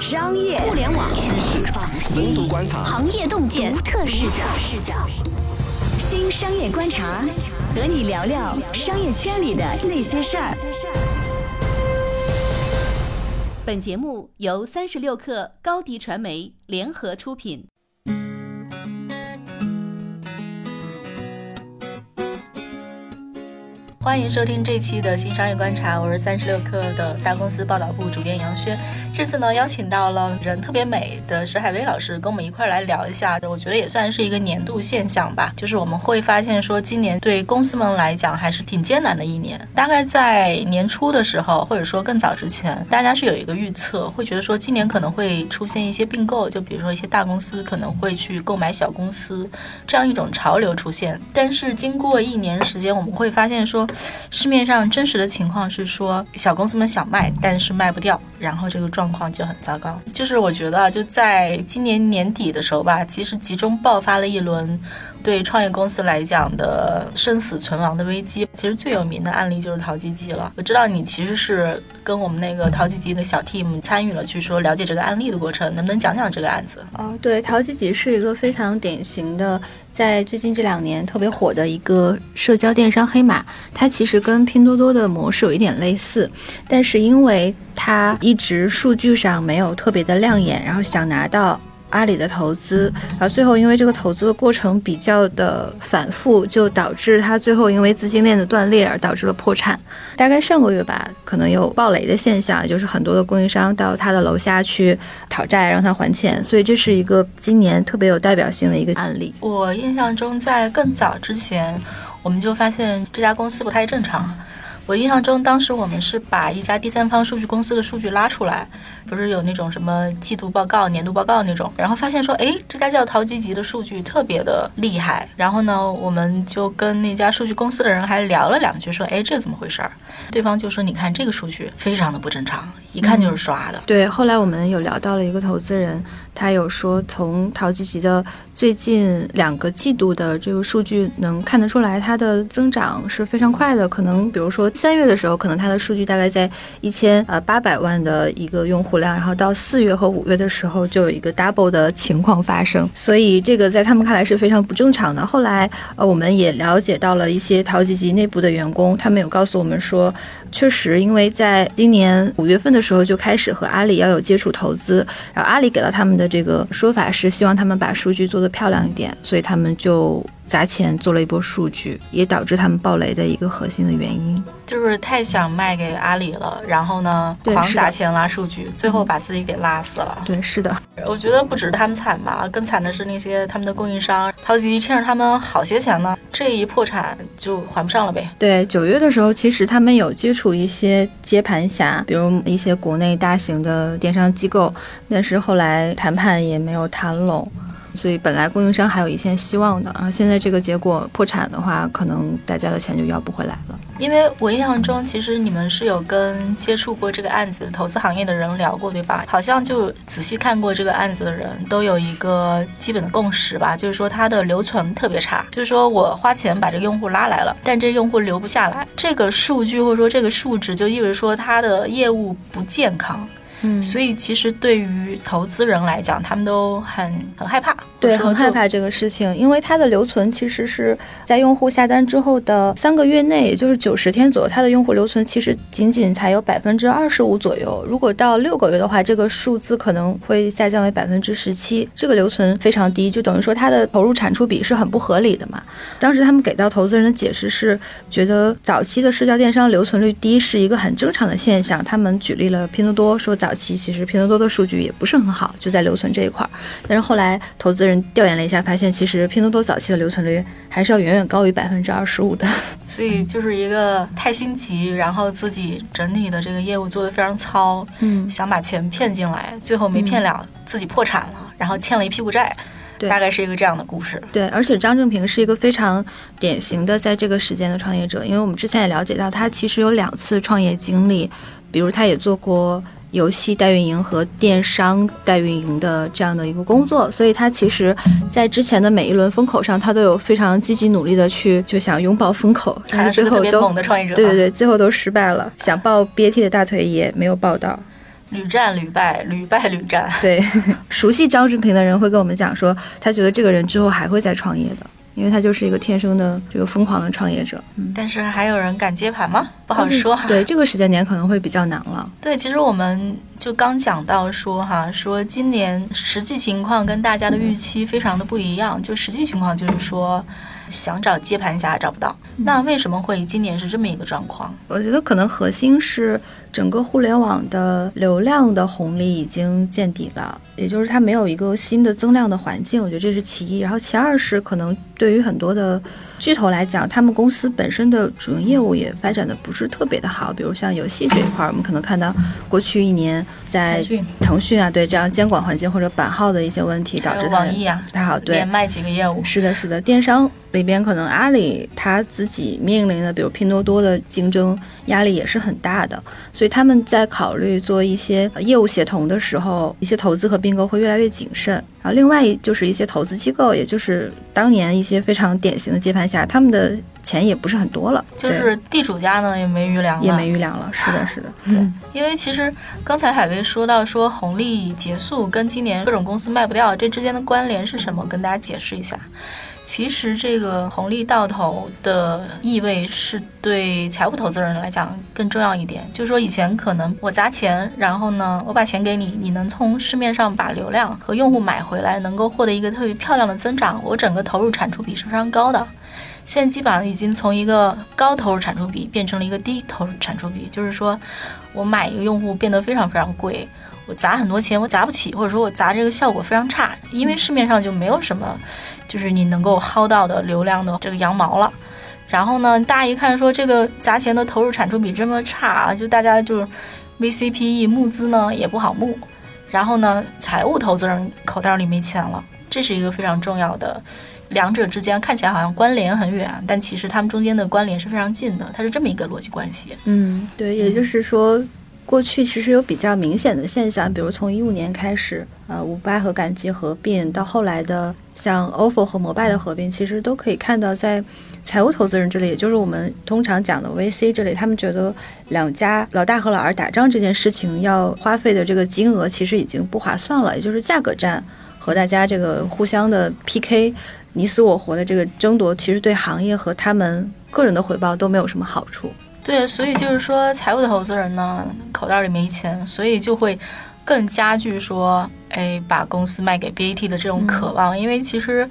商业、互联网、趋势、深度观察、行业洞见、独特视角。视角。新商业观察，和你聊聊商业圈里的那些事儿。本节目由三十六克高低传媒联合出品。欢迎收听这期的新商业观察，我是三十六氪的大公司报道部主编杨轩。这次呢，邀请到了人特别美的石海威老师，跟我们一块来聊一下。我觉得也算是一个年度现象吧，就是我们会发现说，今年对公司们来讲还是挺艰难的一年。大概在年初的时候，或者说更早之前，大家是有一个预测，会觉得说今年可能会出现一些并购，就比如说一些大公司可能会去购买小公司，这样一种潮流出现。但是经过一年时间，我们会发现说。市面上真实的情况是说，小公司们想卖，但是卖不掉，然后这个状况就很糟糕。就是我觉得，就在今年年底的时候吧，其实集中爆发了一轮。对创业公司来讲的生死存亡的危机，其实最有名的案例就是淘吉吉了。我知道你其实是跟我们那个淘吉吉的小 team 参与了，去说了解这个案例的过程，能不能讲讲这个案子？哦，对，淘吉吉是一个非常典型的，在最近这两年特别火的一个社交电商黑马。它其实跟拼多多的模式有一点类似，但是因为它一直数据上没有特别的亮眼，然后想拿到。阿里的投资，然后最后因为这个投资的过程比较的反复，就导致他最后因为资金链的断裂而导致了破产。大概上个月吧，可能有暴雷的现象，就是很多的供应商到他的楼下去讨债，让他还钱。所以这是一个今年特别有代表性的一个案例。我印象中，在更早之前，我们就发现这家公司不太正常。我印象中，当时我们是把一家第三方数据公司的数据拉出来，不是有那种什么季度报告、年度报告那种，然后发现说，哎，这家叫淘吉吉的数据特别的厉害。然后呢，我们就跟那家数据公司的人还聊了两句，说，哎，这怎么回事儿？对方就说，你看这个数据非常的不正常，一看就是刷的。对，后来我们有聊到了一个投资人。他有说，从淘集集的最近两个季度的这个数据能看得出来，它的增长是非常快的。可能比如说三月的时候，可能它的数据大概在一千呃八百万的一个用户量，然后到四月和五月的时候就有一个 double 的情况发生。所以这个在他们看来是非常不正常的。后来呃我们也了解到了一些淘集集内部的员工，他们有告诉我们说，确实因为在今年五月份的时候就开始和阿里要有接触投资，然后阿里给到他们的这个说法是希望他们把数据做得漂亮一点，所以他们就。砸钱做了一波数据，也导致他们暴雷的一个核心的原因，就是太想卖给阿里了，然后呢，狂砸钱拉数据，最后把自己给拉死了。对，是的，我觉得不止他们惨吧，更惨的是那些他们的供应商，淘吉欠着他们好些钱呢，这一破产就还不上了呗。对，九月的时候，其实他们有接触一些接盘侠，比如一些国内大型的电商机构，但是后来谈判也没有谈拢。所以本来供应商还有一线希望的，然后现在这个结果破产的话，可能大家的钱就要不回来了。因为我印象中，其实你们是有跟接触过这个案子、投资行业的人聊过，对吧？好像就仔细看过这个案子的人都有一个基本的共识吧，就是说它的留存特别差，就是说我花钱把这个用户拉来了，但这用户留不下来，这个数据或者说这个数值就意味着说它的业务不健康。嗯，所以其实对于投资人来讲，他们都很很害怕，对，很害怕这个事情，因为它的留存其实是在用户下单之后的三个月内，也就是九十天左右，它的用户留存其实仅仅才有百分之二十五左右。如果到六个月的话，这个数字可能会下降为百分之十七，这个留存非常低，就等于说它的投入产出比是很不合理的嘛。当时他们给到投资人的解释是，觉得早期的社交电商留存率低是一个很正常的现象。他们举例了拼多多，说早。期其实拼多多的数据也不是很好，就在留存这一块儿。但是后来投资人调研了一下，发现其实拼多多早期的留存率还是要远远高于百分之二十五的。所以就是一个太心急，然后自己整体的这个业务做得非常糙，嗯，想把钱骗进来，最后没骗了，自己破产了，然后欠了一屁股债，大概是一个这样的故事。对，而且张正平是一个非常典型的在这个时间的创业者，因为我们之前也了解到，他其实有两次创业经历，比如他也做过。游戏代运营和电商代运营的这样的一个工作，所以他其实，在之前的每一轮风口上，他都有非常积极努力的去就想拥抱风口，但是最后都猛的创业者，对对对，最后都失败了，想抱 BAT 的大腿也没有抱到。屡战屡败，屡败屡战。对，熟悉张志平的人会跟我们讲说，他觉得这个人之后还会再创业的。因为他就是一个天生的这个疯狂的创业者，嗯，但是还有人敢接盘吗？不好说哈。对，这个时间点可能会比较难了。对，其实我们就刚讲到说哈，说今年实际情况跟大家的预期非常的不一样。就实际情况就是说，想找接盘侠找不到。那为什么会今年是这么一个状况？我觉得可能核心是整个互联网的流量的红利已经见底了。也就是它没有一个新的增量的环境，我觉得这是其一。然后其二是可能对于很多的巨头来讲，他们公司本身的主营业务也发展的不是特别的好。比如像游戏这一块，我们可能看到过去一年在腾讯啊，对这样监管环境或者版号的一些问题，导致网易啊不太好。对，连卖几个业务。是的，是的，电商里边可能阿里它自己面临的，比如拼多多的竞争压力也是很大的，所以他们在考虑做一些业务协同的时候，一些投资和并购会越来越谨慎，然后另外就是一些投资机构，也就是当年一些非常典型的接盘侠，他们的钱也不是很多了，就是地主家呢也没余粮了，也没余粮了。是的，是的，对，因为其实刚才海威说到说红利结束跟今年各种公司卖不掉这之间的关联是什么，跟大家解释一下。其实这个红利到头的意味是对财务投资人来讲更重要一点。就是说，以前可能我砸钱，然后呢，我把钱给你，你能从市面上把流量和用户买回来，能够获得一个特别漂亮的增长，我整个投入产出比是非常高的。现在基本上已经从一个高投入产出比变成了一个低投入产出比，就是说我买一个用户变得非常非常贵。我砸很多钱，我砸不起，或者说我砸这个效果非常差，因为市面上就没有什么，就是你能够薅到的流量的这个羊毛了。然后呢，大家一看说这个砸钱的投入产出比这么差，就大家就是 VCPE 募资呢也不好募。然后呢，财务投资人口袋里没钱了，这是一个非常重要的，两者之间看起来好像关联很远，但其实他们中间的关联是非常近的，它是这么一个逻辑关系。嗯，对，也就是说。过去其实有比较明显的现象，比如从一五年开始，呃，五八和赶集合并，到后来的像 ofo 和摩拜的合并，其实都可以看到，在财务投资人这里，也就是我们通常讲的 VC 这里，他们觉得两家老大和老二打仗这件事情要花费的这个金额其实已经不划算了，也就是价格战和大家这个互相的 PK，你死我活的这个争夺，其实对行业和他们个人的回报都没有什么好处。对，所以就是说，财务的投资人呢，口袋里没钱，所以就会更加剧说，哎，把公司卖给 BAT 的这种渴望，因为其实。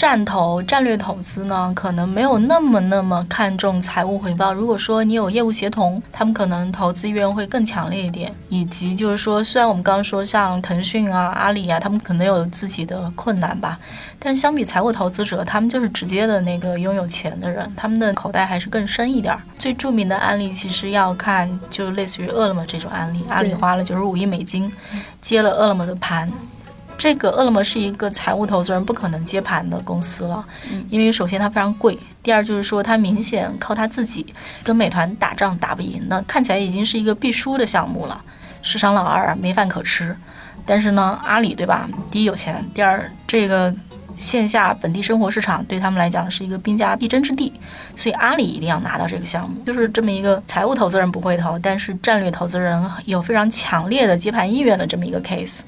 战投战略投资呢，可能没有那么那么看重财务回报。如果说你有业务协同，他们可能投资意愿会更强烈一点。以及就是说，虽然我们刚刚说像腾讯啊、阿里啊，他们可能有自己的困难吧，但相比财务投资者，他们就是直接的那个拥有钱的人，他们的口袋还是更深一点。最著名的案例其实要看，就类似于饿了么这种案例，阿里花了九十五亿美金接了饿了么的盘。这个饿了么是一个财务投资人不可能接盘的公司了，因为首先它非常贵，第二就是说它明显靠它自己跟美团打仗打不赢，那看起来已经是一个必输的项目了，市场老二没饭可吃。但是呢，阿里对吧？第一有钱，第二这个。线下本地生活市场对他们来讲是一个兵家必争之地，所以阿里一定要拿到这个项目，就是这么一个财务投资人不会投，但是战略投资人有非常强烈的接盘意愿的这么一个 case。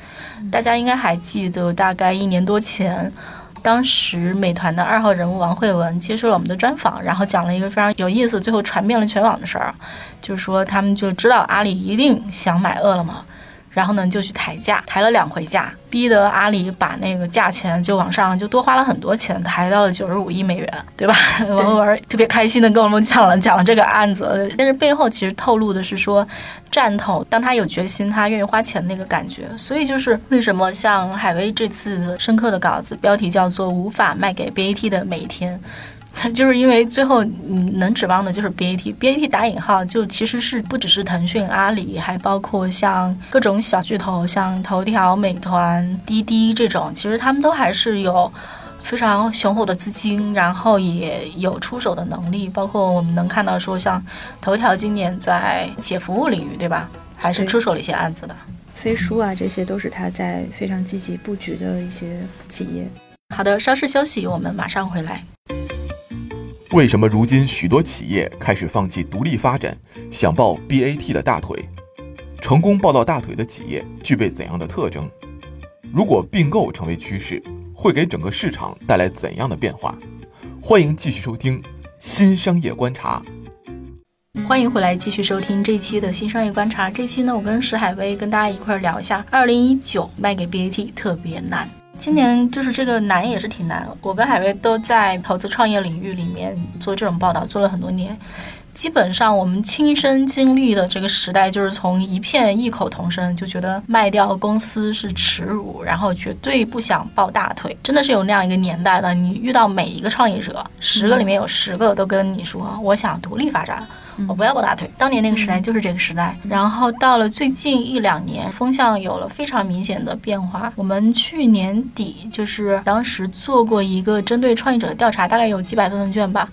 大家应该还记得，大概一年多前，当时美团的二号人物王慧文接受了我们的专访，然后讲了一个非常有意思、最后传遍了全网的事儿，就是说他们就知道阿里一定想买饿了么。然后呢，就去抬价，抬了两回价，逼得阿里把那个价钱就往上，就多花了很多钱，抬到了九十五亿美元，对吧？王文特别开心的跟我们讲了讲了这个案子，但是背后其实透露的是说，战头当他有决心，他愿意花钱那个感觉。所以就是为什么像海威这次深刻的稿子，标题叫做“无法卖给 BAT 的每一天”。就是因为最后你能指望的就是 BAT，BAT 打引号就其实是不只是腾讯、阿里，还包括像各种小巨头，像头条、美团、滴滴这种，其实他们都还是有非常雄厚的资金，然后也有出手的能力。包括我们能看到说，像头条今年在企业服务领域，对吧，还是出手了一些案子的。飞书啊，这些都是他在非常积极布局的一些企业。好的，稍事休息，我们马上回来。为什么如今许多企业开始放弃独立发展，想抱 BAT 的大腿？成功抱到大腿的企业具备怎样的特征？如果并购成为趋势，会给整个市场带来怎样的变化？欢迎继续收听《新商业观察》。欢迎回来，继续收听这期的新商业观察。这期呢，我跟石海威跟大家一块儿聊一下，二零一九卖给 BAT 特别难。今年就是这个难也是挺难。我跟海威都在投资创业领域里面做这种报道，做了很多年。基本上我们亲身经历的这个时代，就是从一片异口同声，就觉得卖掉公司是耻辱，然后绝对不想抱大腿，真的是有那样一个年代的。你遇到每一个创业者，十个里面有十个都跟你说，我想独立发展。我不要抱大腿。当年那个时代就是这个时代，然后到了最近一两年，风向有了非常明显的变化。我们去年底就是当时做过一个针对创业者的调查，大概有几百份问卷吧。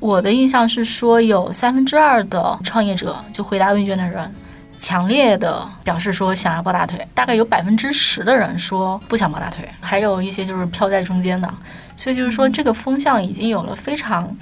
我的印象是说，有三分之二的创业者就回答问卷的人，强烈的表示说想要抱大腿，大概有百分之十的人说不想抱大腿，还有一些就是飘在中间的。所以就是说，这个风向已经有了非常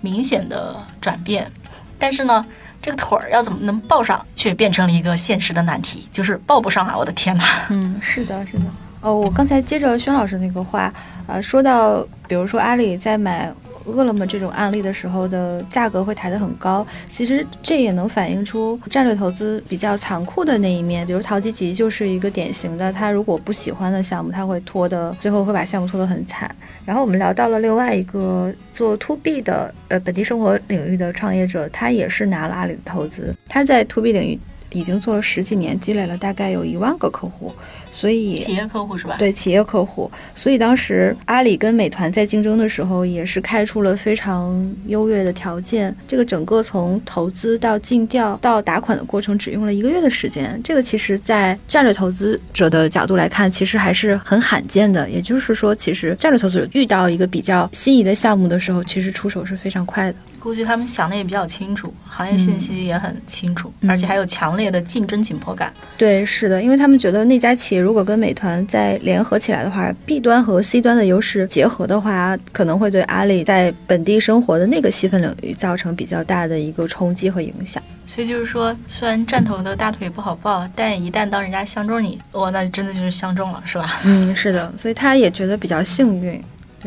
明显的转变。但是呢，这个腿儿要怎么能抱上，却变成了一个现实的难题，就是抱不上啊！我的天哪！嗯，是的，是的。哦，我刚才接着轩老师那个话，呃，说到，比如说阿里在买。饿了么这种案例的时候的价格会抬得很高，其实这也能反映出战略投资比较残酷的那一面。比如淘吉吉就是一个典型的，他如果不喜欢的项目，他会拖的，最后会把项目拖得很惨。然后我们聊到了另外一个做 to B 的，呃，本地生活领域的创业者，他也是拿了阿里的投资，他在 to B 领域已经做了十几年，积累了大概有一万个客户。所以企业客户是吧？对企业客户，所以当时阿里跟美团在竞争的时候，也是开出了非常优越的条件。这个整个从投资到尽调到打款的过程，只用了一个月的时间。这个其实，在战略投资者的角度来看，其实还是很罕见的。也就是说，其实战略投资者遇到一个比较心仪的项目的时候，其实出手是非常快的。估计他们想的也比较清楚，行业信息也很清楚，而且还有强烈的竞争紧迫感。对，是的，因为他们觉得那家企业。如果跟美团再联合起来的话，B 端和 C 端的优势结合的话，可能会对阿里在本地生活的那个细分领域造成比较大的一个冲击和影响。所以就是说，虽然站头的大腿不好抱，但一旦当人家相中你，哇，那真的就是相中了，是吧？嗯，是的。所以他也觉得比较幸运。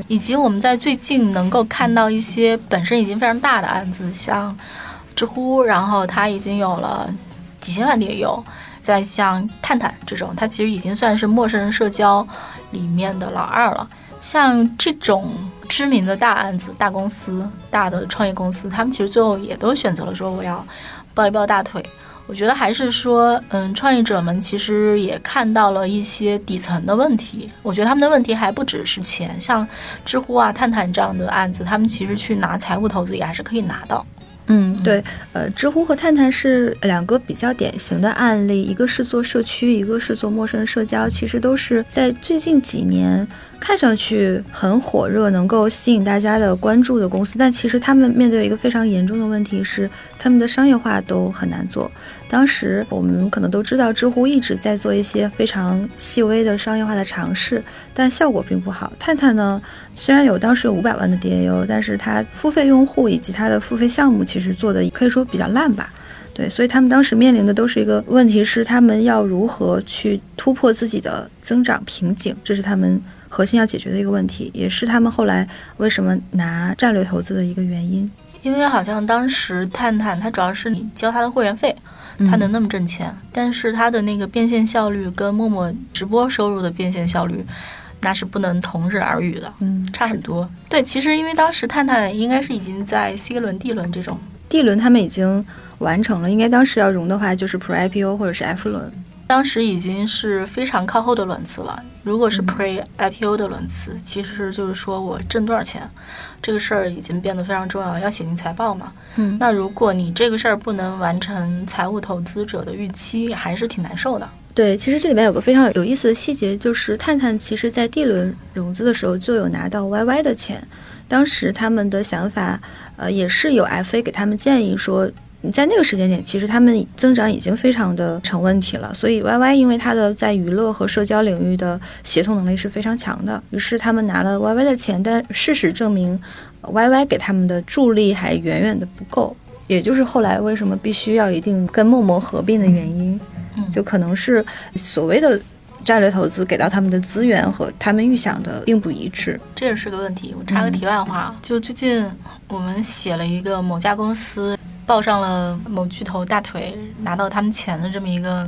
以及我们在最近能够看到一些本身已经非常大的案子，像知乎，然后它已经有了几千万的有。在像探探这种，它其实已经算是陌生人社交里面的老二了。像这种知名的大案子、大公司、大的创业公司，他们其实最后也都选择了说我要抱一抱大腿。我觉得还是说，嗯，创业者们其实也看到了一些底层的问题。我觉得他们的问题还不只是钱，像知乎啊、探探这样的案子，他们其实去拿财务投资也还是可以拿到。嗯，对，呃，知乎和探探是两个比较典型的案例，一个是做社区，一个是做陌生社交，其实都是在最近几年。看上去很火热，能够吸引大家的关注的公司，但其实他们面对一个非常严重的问题是，他们的商业化都很难做。当时我们可能都知道，知乎一直在做一些非常细微的商业化的尝试，但效果并不好。探探呢，虽然有当时有五百万的 DAU，但是它付费用户以及它的付费项目其实做的可以说比较烂吧。对，所以他们当时面临的都是一个问题，是他们要如何去突破自己的增长瓶颈，这是他们。核心要解决的一个问题，也是他们后来为什么拿战略投资的一个原因。因为好像当时探探它主要是你交它的会员费，它能那么挣钱，但是它的那个变现效率跟陌陌直播收入的变现效率，那是不能同日而语的，嗯，差很多。对，其实因为当时探探应该是已经在 C 轮、D 轮这种，D 轮他们已经完成了，应该当时要融的话就是 Pre IPO 或者是 F 轮。当时已经是非常靠后的轮次了。如果是 Pre IPO 的轮次，其实就是说我挣多少钱，这个事儿已经变得非常重要了，要写进财报嘛。嗯，那如果你这个事儿不能完成财务投资者的预期，还是挺难受的。对，其实这里面有个非常有意思的细节，就是探探其实在 D 轮融资的时候就有拿到 YY 的钱，当时他们的想法，呃，也是有 FA 给他们建议说。你在那个时间点，其实他们增长已经非常的成问题了。所以 Y Y 因为它的在娱乐和社交领域的协同能力是非常强的，于是他们拿了 Y Y 的钱。但事实证明，Y Y 给他们的助力还远远的不够，也就是后来为什么必须要一定跟陌陌合并的原因。就可能是所谓的战略投资给到他们的资源和他们预想的并不一致。这也是个问题。我插个题外话，就最近我们写了一个某家公司。抱上了某巨头大腿，拿到他们钱的这么一个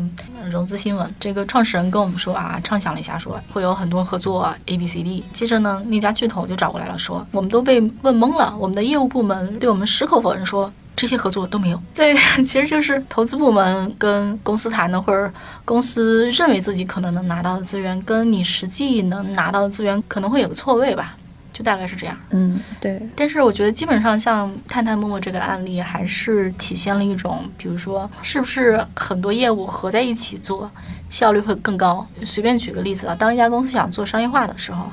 融资新闻。这个创始人跟我们说啊，畅想了一下，说会有很多合作 A、B、C、D。接着呢，那家巨头就找过来了，说我们都被问懵了，我们的业务部门对我们矢口否认，说这些合作都没有。对，其实就是投资部门跟公司谈的，或者公司认为自己可能能拿到的资源，跟你实际能拿到的资源可能会有个错位吧。就大概是这样，嗯，对。但是我觉得基本上像探探、陌陌这个案例，还是体现了一种，比如说是不是很多业务合在一起做，效率会更高。随便举个例子啊，当一家公司想做商业化的时候，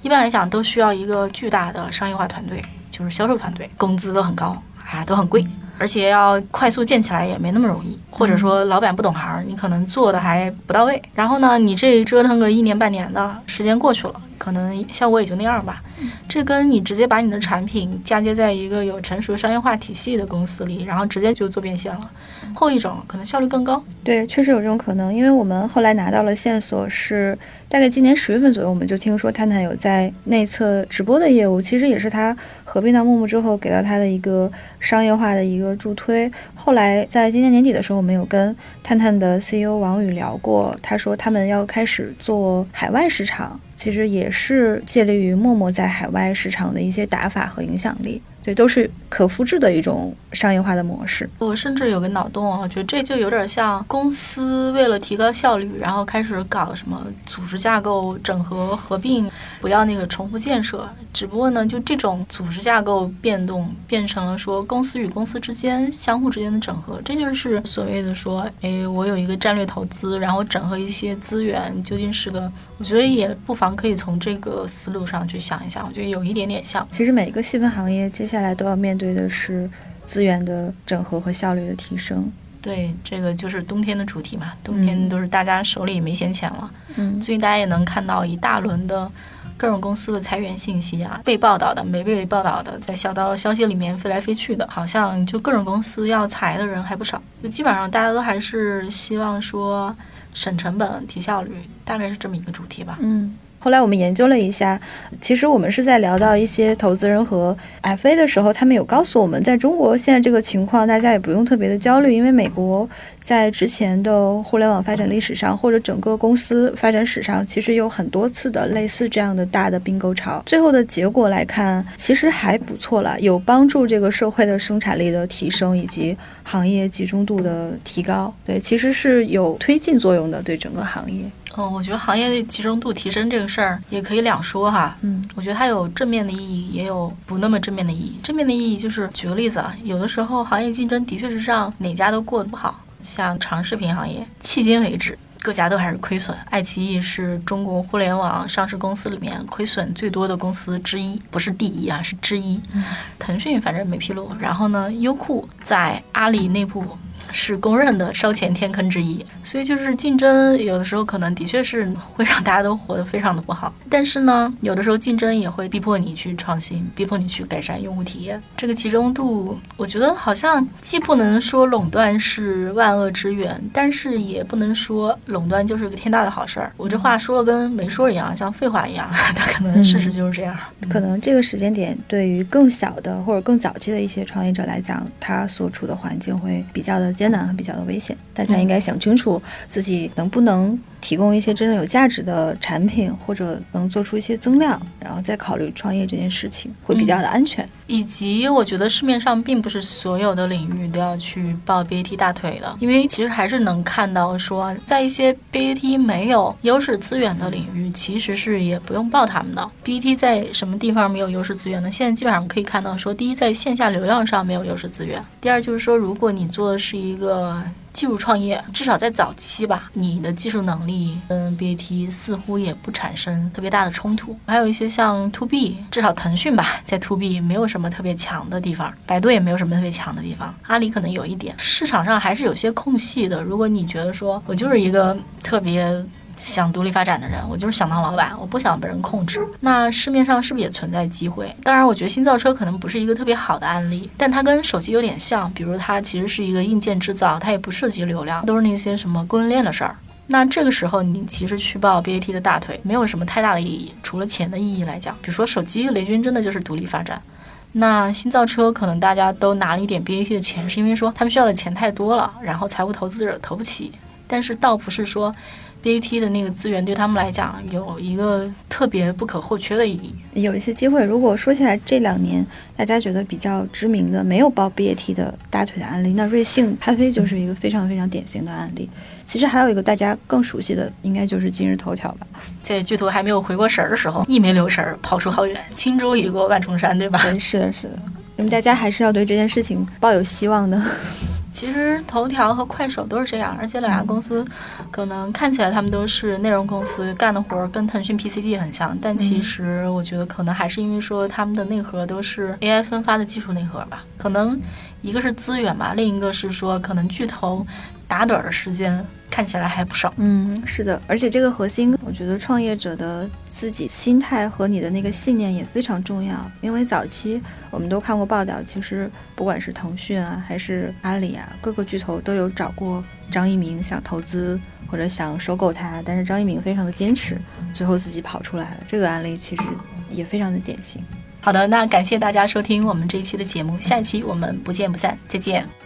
一般来讲都需要一个巨大的商业化团队，就是销售团队，工资都很高，啊，都很贵，而且要快速建起来也没那么容易，或者说老板不懂行，你可能做的还不到位。然后呢，你这折腾个一年半年的时间过去了。可能效果也就那样吧，这跟你直接把你的产品嫁接在一个有成熟商业化体系的公司里，然后直接就做变现了，后一种可能效率更高。对，确实有这种可能，因为我们后来拿到了线索，是大概今年十月份左右，我们就听说探探有在内测直播的业务，其实也是他合并到陌陌之后给到他的一个商业化的一个助推。后来在今年年底的时候，我们有跟探探的 CEO 王宇聊过，他说他们要开始做海外市场。其实也是借力于陌陌在海外市场的一些打法和影响力。对，都是可复制的一种商业化的模式。我甚至有个脑洞啊，我觉得这就有点像公司为了提高效率，然后开始搞什么组织架构整合、合并，不要那个重复建设。只不过呢，就这种组织架构变动，变成了说公司与公司之间相互之间的整合。这就是所谓的说，哎，我有一个战略投资，然后整合一些资源，究竟是个？我觉得也不妨可以从这个思路上去想一想。我觉得有一点点像。其实每一个细分行业接下下来都要面对的是资源的整合和效率的提升。对，这个就是冬天的主题嘛。冬天都是大家手里没闲钱了。嗯，最近大家也能看到一大轮的各种公司的裁员信息啊，被报道的、没被报道的，在小道消息里面飞来飞去的，好像就各种公司要裁的人还不少。就基本上大家都还是希望说省成本、提效率，大概是这么一个主题吧。嗯。后来我们研究了一下，其实我们是在聊到一些投资人和 FA 的时候，他们有告诉我们，在中国现在这个情况，大家也不用特别的焦虑，因为美国在之前的互联网发展历史上，或者整个公司发展史上，其实有很多次的类似这样的大的并购潮，最后的结果来看，其实还不错了，有帮助这个社会的生产力的提升以及行业集中度的提高，对，其实是有推进作用的，对整个行业。嗯，我觉得行业的集中度提升这个事儿也可以两说哈。嗯，我觉得它有正面的意义，也有不那么正面的意义。正面的意义就是，举个例子啊，有的时候行业竞争的确是让哪家都过得不好，像长视频行业，迄今为止各家都还是亏损。爱奇艺是中国互联网上市公司里面亏损最多的公司之一，不是第一啊，是之一。腾讯反正没披露。然后呢，优酷在阿里内部。是公认的烧钱天坑之一，所以就是竞争有的时候可能的确是会让大家都活得非常的不好。但是呢，有的时候竞争也会逼迫你去创新，逼迫你去改善用户体验。这个集中度，我觉得好像既不能说垄断是万恶之源，但是也不能说垄断就是个天大的好事儿。我这话说了跟没说一样，像废话一样。它可能事实就是这样。可能这个时间点对于更小的或者更早期的一些创业者来讲，他所处的环境会比较的。艰难和比较的危险，大家应该想清楚自己能不能。提供一些真正有价值的产品，或者能做出一些增量，然后再考虑创业这件事情，会比较的安全。以及，我觉得市面上并不是所有的领域都要去抱 BAT 大腿的，因为其实还是能看到说，在一些 BAT 没有优势资源的领域，其实是也不用抱他们的。BAT 在什么地方没有优势资源呢？现在基本上可以看到说，第一，在线下流量上没有优势资源；第二，就是说，如果你做的是一个。技术创业，至少在早期吧，你的技术能力跟 BAT 似乎也不产生特别大的冲突。还有一些像 To B，至少腾讯吧，在 To B 没有什么特别强的地方，百度也没有什么特别强的地方，阿里可能有一点，市场上还是有些空隙的。如果你觉得说我就是一个特别。想独立发展的人，我就是想当老板，我不想被人控制。那市面上是不是也存在机会？当然，我觉得新造车可能不是一个特别好的案例，但它跟手机有点像，比如它其实是一个硬件制造，它也不涉及流量，都是那些什么供应链的事儿。那这个时候，你其实去抱 BAT 的大腿，没有什么太大的意义，除了钱的意义来讲。比如说手机，雷军真的就是独立发展。那新造车可能大家都拿了一点 BAT 的钱，是因为说他们需要的钱太多了，然后财务投资者投不起。但是倒不是说。BAT 的那个资源对他们来讲有一个特别不可或缺的意义。有一些机会，如果说起来这两年大家觉得比较知名的没有报 BAT 的大腿的案例，那瑞幸咖啡就是一个非常非常典型的案例。其实还有一个大家更熟悉的，应该就是今日头条吧。在巨头还没有回过神儿的时候，一没留神儿跑出好远，轻舟已过万重山，对吧？对是的，是的。那么大家还是要对这件事情抱有希望的。其实头条和快手都是这样，而且两家公司可能看起来他们都是内容公司，干的活儿跟腾讯 PCG 很像，但其实我觉得可能还是因为说他们的内核都是 AI 分发的技术内核吧，可能一个是资源吧，另一个是说可能巨头。打盹儿的时间看起来还不少。嗯，是的，而且这个核心，我觉得创业者的自己心态和你的那个信念也非常重要。因为早期我们都看过报道，其实不管是腾讯啊，还是阿里啊，各个巨头都有找过张一鸣想投资或者想收购他，但是张一鸣非常的坚持，最后自己跑出来了。这个案例其实也非常的典型。好的，那感谢大家收听我们这一期的节目，下一期我们不见不散，再见。